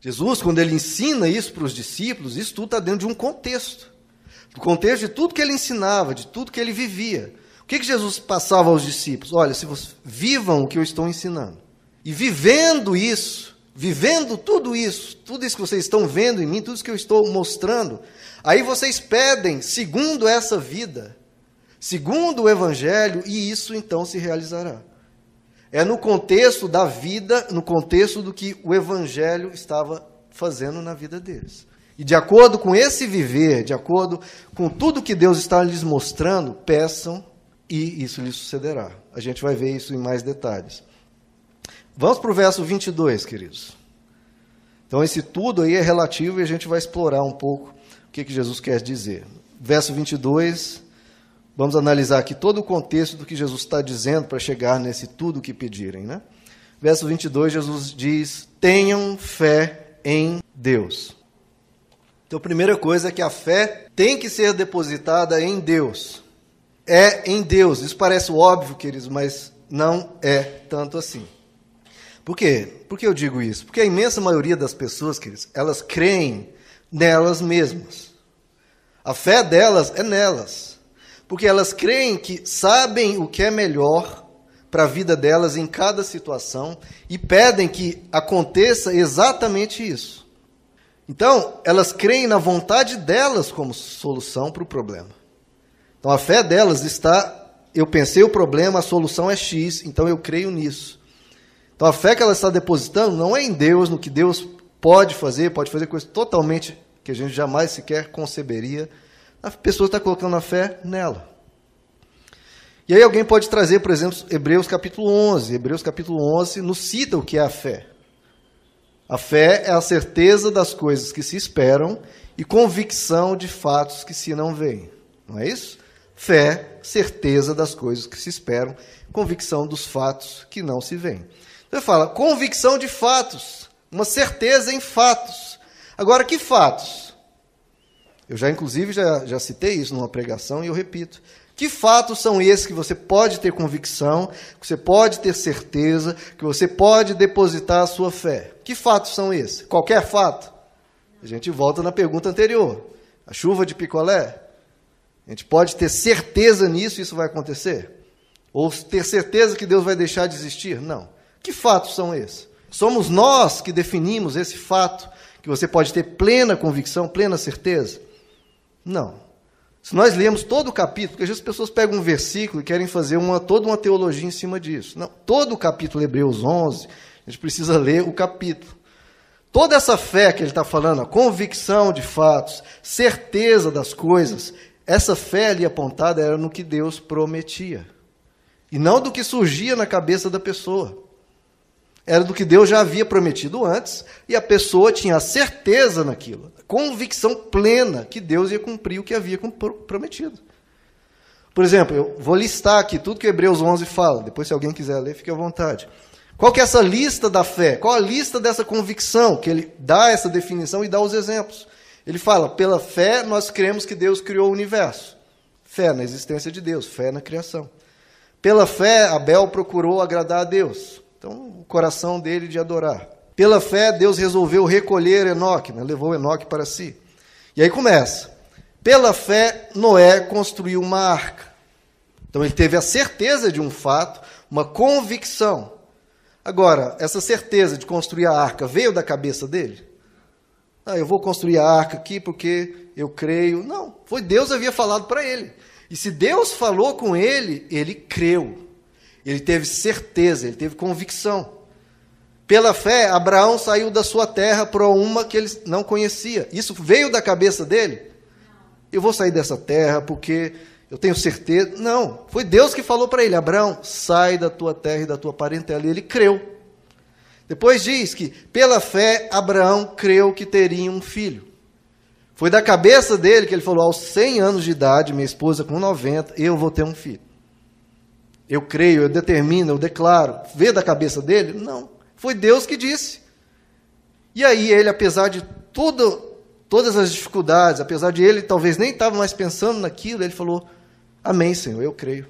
Jesus, quando ele ensina isso para os discípulos, isso tudo está dentro de um contexto. Do contexto de tudo que ele ensinava, de tudo que ele vivia. O que, que Jesus passava aos discípulos? Olha, se vocês vivam o que eu estou ensinando. E vivendo isso, vivendo tudo isso, tudo isso que vocês estão vendo em mim, tudo isso que eu estou mostrando, aí vocês pedem segundo essa vida, segundo o Evangelho, e isso então se realizará. É no contexto da vida, no contexto do que o Evangelho estava fazendo na vida deles. E de acordo com esse viver, de acordo com tudo que Deus está lhes mostrando, peçam e isso lhes sucederá. A gente vai ver isso em mais detalhes. Vamos para o verso 22, queridos. Então, esse tudo aí é relativo e a gente vai explorar um pouco o que, que Jesus quer dizer. Verso 22 Vamos analisar aqui todo o contexto do que Jesus está dizendo para chegar nesse tudo que pedirem. Né? Verso 22, Jesus diz: tenham fé em Deus. Então, a primeira coisa é que a fé tem que ser depositada em Deus. É em Deus. Isso parece óbvio, queridos, mas não é tanto assim. Por quê? Por que eu digo isso? Porque a imensa maioria das pessoas, queridos, elas creem nelas mesmas. A fé delas é nelas porque elas creem que sabem o que é melhor para a vida delas em cada situação e pedem que aconteça exatamente isso. Então, elas creem na vontade delas como solução para o problema. Então, a fé delas está: eu pensei o problema, a solução é X, então eu creio nisso. Então, a fé que ela está depositando não é em Deus, no que Deus pode fazer, pode fazer coisas totalmente que a gente jamais sequer conceberia a pessoa está colocando a fé nela. E aí alguém pode trazer, por exemplo, Hebreus capítulo 11. Hebreus capítulo 11 nos cita o que é a fé. A fé é a certeza das coisas que se esperam e convicção de fatos que se não veem. Não é isso? Fé, certeza das coisas que se esperam, convicção dos fatos que não se veem. Então ele fala, convicção de fatos, uma certeza em fatos. Agora, que fatos? Eu já, inclusive, já, já citei isso numa pregação e eu repito. Que fatos são esses que você pode ter convicção, que você pode ter certeza, que você pode depositar a sua fé? Que fatos são esses? Qualquer fato? A gente volta na pergunta anterior. A chuva de picolé? A gente pode ter certeza nisso, isso vai acontecer? Ou ter certeza que Deus vai deixar de existir? Não. Que fatos são esses? Somos nós que definimos esse fato, que você pode ter plena convicção, plena certeza? Não. Se nós lemos todo o capítulo, porque às vezes as pessoas pegam um versículo e querem fazer uma, toda uma teologia em cima disso. Não, todo o capítulo Hebreus 11, a gente precisa ler o capítulo. Toda essa fé que ele está falando, a convicção de fatos, certeza das coisas, essa fé ali apontada era no que Deus prometia. E não do que surgia na cabeça da pessoa era do que Deus já havia prometido antes, e a pessoa tinha a certeza naquilo, a convicção plena que Deus ia cumprir o que havia prometido. Por exemplo, eu vou listar aqui tudo que Hebreus 11 fala, depois se alguém quiser ler, fique à vontade. Qual que é essa lista da fé? Qual a lista dessa convicção? Que ele dá essa definição e dá os exemplos. Ele fala: pela fé nós cremos que Deus criou o universo. Fé na existência de Deus, fé na criação. Pela fé, Abel procurou agradar a Deus. Então, o coração dele de adorar. Pela fé, Deus resolveu recolher Enoque, né? levou Enoque para si. E aí começa. Pela fé, Noé construiu uma arca. Então ele teve a certeza de um fato, uma convicção. Agora, essa certeza de construir a arca veio da cabeça dele? Ah, eu vou construir a arca aqui porque eu creio. Não, foi Deus havia falado para ele. E se Deus falou com ele, ele creu. Ele teve certeza, ele teve convicção. Pela fé, Abraão saiu da sua terra para uma que ele não conhecia. Isso veio da cabeça dele? Eu vou sair dessa terra porque eu tenho certeza. Não, foi Deus que falou para ele: Abraão, sai da tua terra e da tua parentela. E ele creu. Depois diz que, pela fé, Abraão creu que teria um filho. Foi da cabeça dele que ele falou: aos 100 anos de idade, minha esposa com 90, eu vou ter um filho. Eu creio, eu determino, eu declaro. Vê da cabeça dele? Não. Foi Deus que disse. E aí ele, apesar de todas as dificuldades, apesar de ele talvez nem estava mais pensando naquilo, ele falou: Amém, Senhor, eu creio.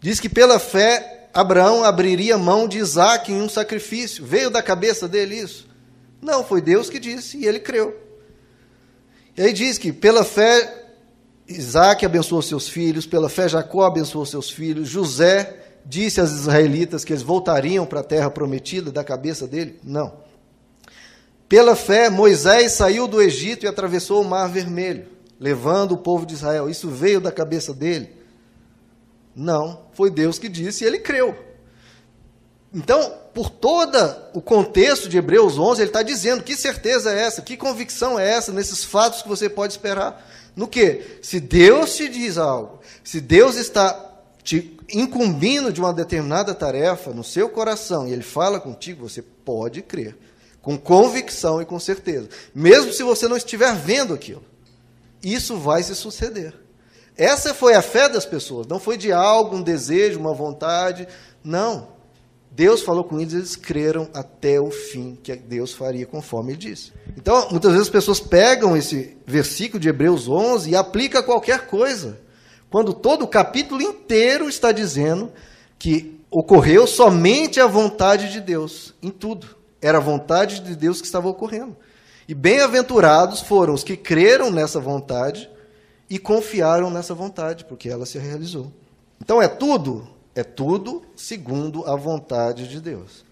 Diz que pela fé Abraão abriria mão de Isaac em um sacrifício. Veio da cabeça dele isso? Não, foi Deus que disse e ele creu. E aí diz que pela fé Isaac abençoou seus filhos, pela fé Jacó abençoou seus filhos, José disse aos israelitas que eles voltariam para a terra prometida da cabeça dele? Não. Pela fé, Moisés saiu do Egito e atravessou o Mar Vermelho, levando o povo de Israel. Isso veio da cabeça dele? Não, foi Deus que disse e ele creu. Então, por todo o contexto de Hebreus 11, ele está dizendo que certeza é essa, que convicção é essa nesses fatos que você pode esperar. No que? Se Deus te diz algo, se Deus está te incumbindo de uma determinada tarefa no seu coração e ele fala contigo, você pode crer, com convicção e com certeza, mesmo se você não estiver vendo aquilo. Isso vai se suceder. Essa foi a fé das pessoas, não foi de algo, um desejo, uma vontade, não. Deus falou com eles, eles creram até o fim que Deus faria conforme ele disse. Então, muitas vezes as pessoas pegam esse versículo de Hebreus 11 e aplicam a qualquer coisa, quando todo o capítulo inteiro está dizendo que ocorreu somente a vontade de Deus em tudo. Era a vontade de Deus que estava ocorrendo. E bem-aventurados foram os que creram nessa vontade e confiaram nessa vontade, porque ela se realizou. Então é tudo é tudo segundo a vontade de Deus.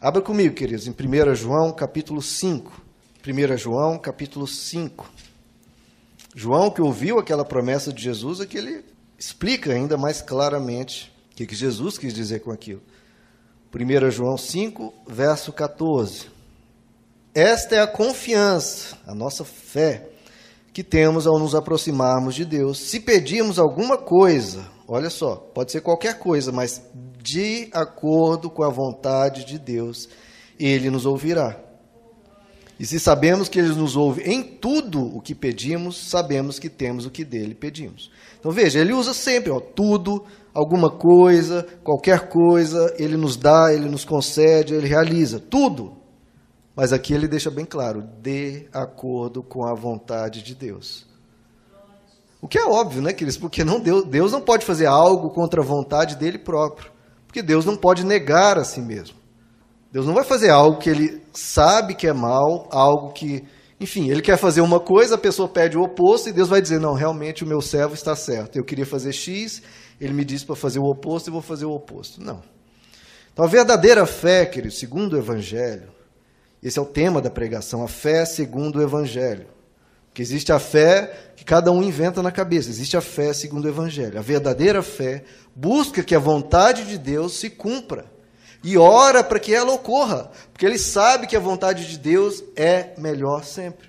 Abra comigo, queridos, em 1 João capítulo 5. 1 João capítulo 5. João, que ouviu aquela promessa de Jesus, é que ele explica ainda mais claramente o que, que Jesus quis dizer com aquilo. 1 João 5, verso 14. Esta é a confiança, a nossa fé, que temos ao nos aproximarmos de Deus. Se pedirmos alguma coisa, olha só, pode ser qualquer coisa, mas de acordo com a vontade de Deus, ele nos ouvirá. E se sabemos que ele nos ouve em tudo o que pedimos, sabemos que temos o que dele pedimos. Então veja, ele usa sempre, ó, tudo, alguma coisa, qualquer coisa, ele nos dá, ele nos concede, ele realiza, tudo. Mas aqui ele deixa bem claro, de acordo com a vontade de Deus. O que é óbvio, né, queridos? Porque não Deus, Deus não pode fazer algo contra a vontade dele próprio. Porque Deus não pode negar a si mesmo. Deus não vai fazer algo que ele sabe que é mal, algo que, enfim, ele quer fazer uma coisa, a pessoa pede o oposto e Deus vai dizer: "Não, realmente o meu servo está certo. Eu queria fazer X, ele me disse para fazer o oposto e vou fazer o oposto". Não. Então a verdadeira fé, querido, segundo o evangelho, esse é o tema da pregação, a fé segundo o evangelho. Que existe a fé que cada um inventa na cabeça, existe a fé segundo o Evangelho. A verdadeira fé busca que a vontade de Deus se cumpra e ora para que ela ocorra, porque ele sabe que a vontade de Deus é melhor sempre.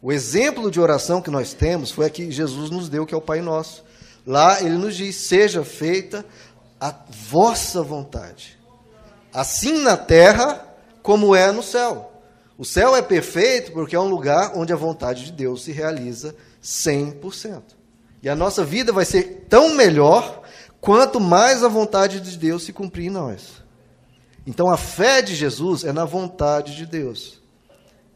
O exemplo de oração que nós temos foi a que Jesus nos deu, que é o Pai Nosso. Lá ele nos diz: seja feita a vossa vontade, assim na terra como é no céu. O céu é perfeito porque é um lugar onde a vontade de Deus se realiza 100%. E a nossa vida vai ser tão melhor quanto mais a vontade de Deus se cumprir em nós. Então a fé de Jesus é na vontade de Deus.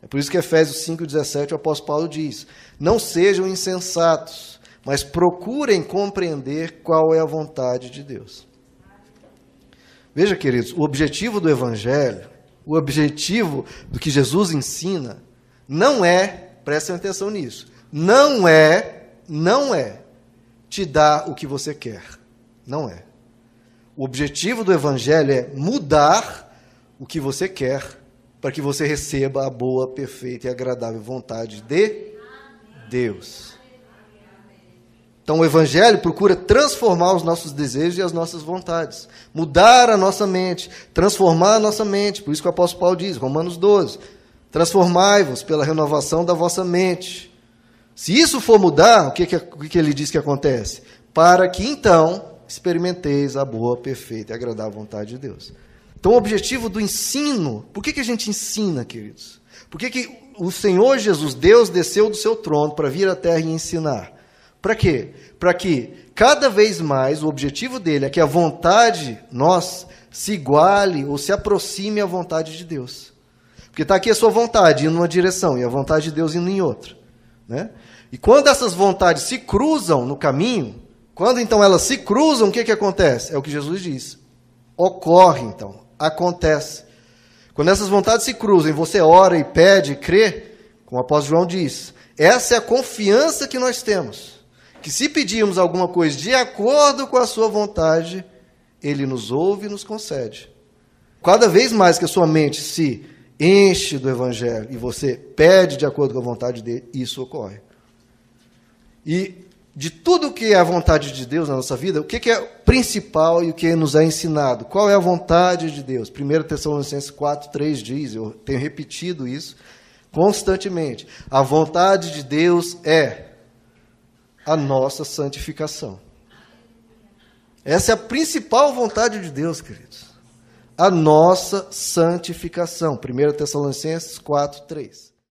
É por isso que Efésios 5,17 o apóstolo Paulo diz: Não sejam insensatos, mas procurem compreender qual é a vontade de Deus. Veja, queridos, o objetivo do Evangelho o objetivo do que Jesus ensina não é, prestem atenção nisso, não é, não é te dar o que você quer. Não é. O objetivo do evangelho é mudar o que você quer para que você receba a boa, perfeita e agradável vontade de Deus. Então o Evangelho procura transformar os nossos desejos e as nossas vontades, mudar a nossa mente, transformar a nossa mente. Por isso que o apóstolo Paulo diz, Romanos 12: Transformai-vos pela renovação da vossa mente. Se isso for mudar, o que, que, o que ele diz que acontece? Para que então experimenteis a boa, perfeita e agradável vontade de Deus. Então, o objetivo do ensino, por que, que a gente ensina, queridos? Por que, que o Senhor Jesus, Deus, desceu do seu trono para vir à terra e ensinar? Para quê? Para que cada vez mais o objetivo dele é que a vontade nós se iguale ou se aproxime à vontade de Deus. Porque está aqui a sua vontade indo numa direção e a vontade de Deus indo em outra. Né? E quando essas vontades se cruzam no caminho, quando então elas se cruzam, o que, que acontece? É o que Jesus diz. Ocorre então, acontece. Quando essas vontades se cruzam, você ora e pede e crê, como o apóstolo João diz, essa é a confiança que nós temos. Que se pedirmos alguma coisa de acordo com a sua vontade, ele nos ouve e nos concede. Cada vez mais que a sua mente se enche do Evangelho e você pede de acordo com a vontade dele, isso ocorre. E de tudo que é a vontade de Deus na nossa vida, o que é principal e o que nos é ensinado? Qual é a vontade de Deus? 1 Tessalonicenses 4, 3 diz, eu tenho repetido isso constantemente. A vontade de Deus é a nossa santificação. Essa é a principal vontade de Deus, queridos. A nossa santificação. 1 Tessalonicenses 4, 3.